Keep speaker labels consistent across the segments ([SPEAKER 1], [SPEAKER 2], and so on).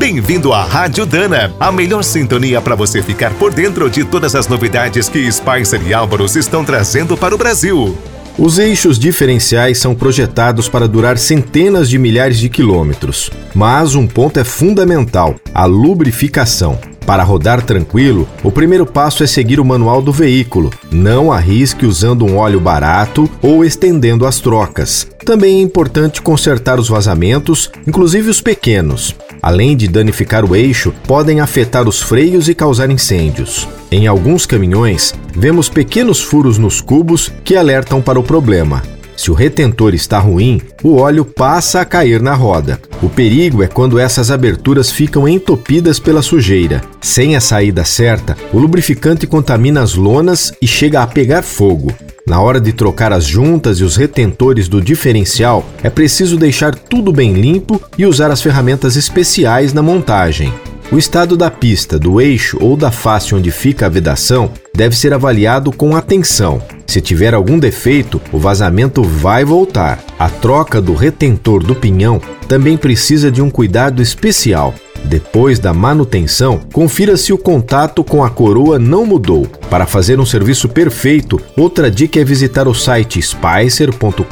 [SPEAKER 1] Bem-vindo à Rádio Dana, a melhor sintonia para você ficar por dentro de todas as novidades que Spicer e Álvaros estão trazendo para o Brasil.
[SPEAKER 2] Os eixos diferenciais são projetados para durar centenas de milhares de quilômetros, mas um ponto é fundamental: a lubrificação. Para rodar tranquilo, o primeiro passo é seguir o manual do veículo. Não arrisque usando um óleo barato ou estendendo as trocas. Também é importante consertar os vazamentos, inclusive os pequenos. Além de danificar o eixo, podem afetar os freios e causar incêndios. Em alguns caminhões, vemos pequenos furos nos cubos que alertam para o problema. Se o retentor está ruim, o óleo passa a cair na roda. O perigo é quando essas aberturas ficam entopidas pela sujeira. Sem a saída certa, o lubrificante contamina as lonas e chega a pegar fogo. Na hora de trocar as juntas e os retentores do diferencial, é preciso deixar tudo bem limpo e usar as ferramentas especiais na montagem. O estado da pista, do eixo ou da face onde fica a vedação deve ser avaliado com atenção. Se tiver algum defeito, o vazamento vai voltar. A troca do retentor do pinhão também precisa de um cuidado especial. Depois da manutenção, confira se o contato com a coroa não mudou. Para fazer um serviço perfeito, outra dica é visitar o site spicer.com.br.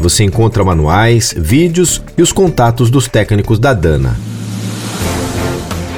[SPEAKER 2] Você encontra manuais, vídeos e os contatos dos técnicos da Dana.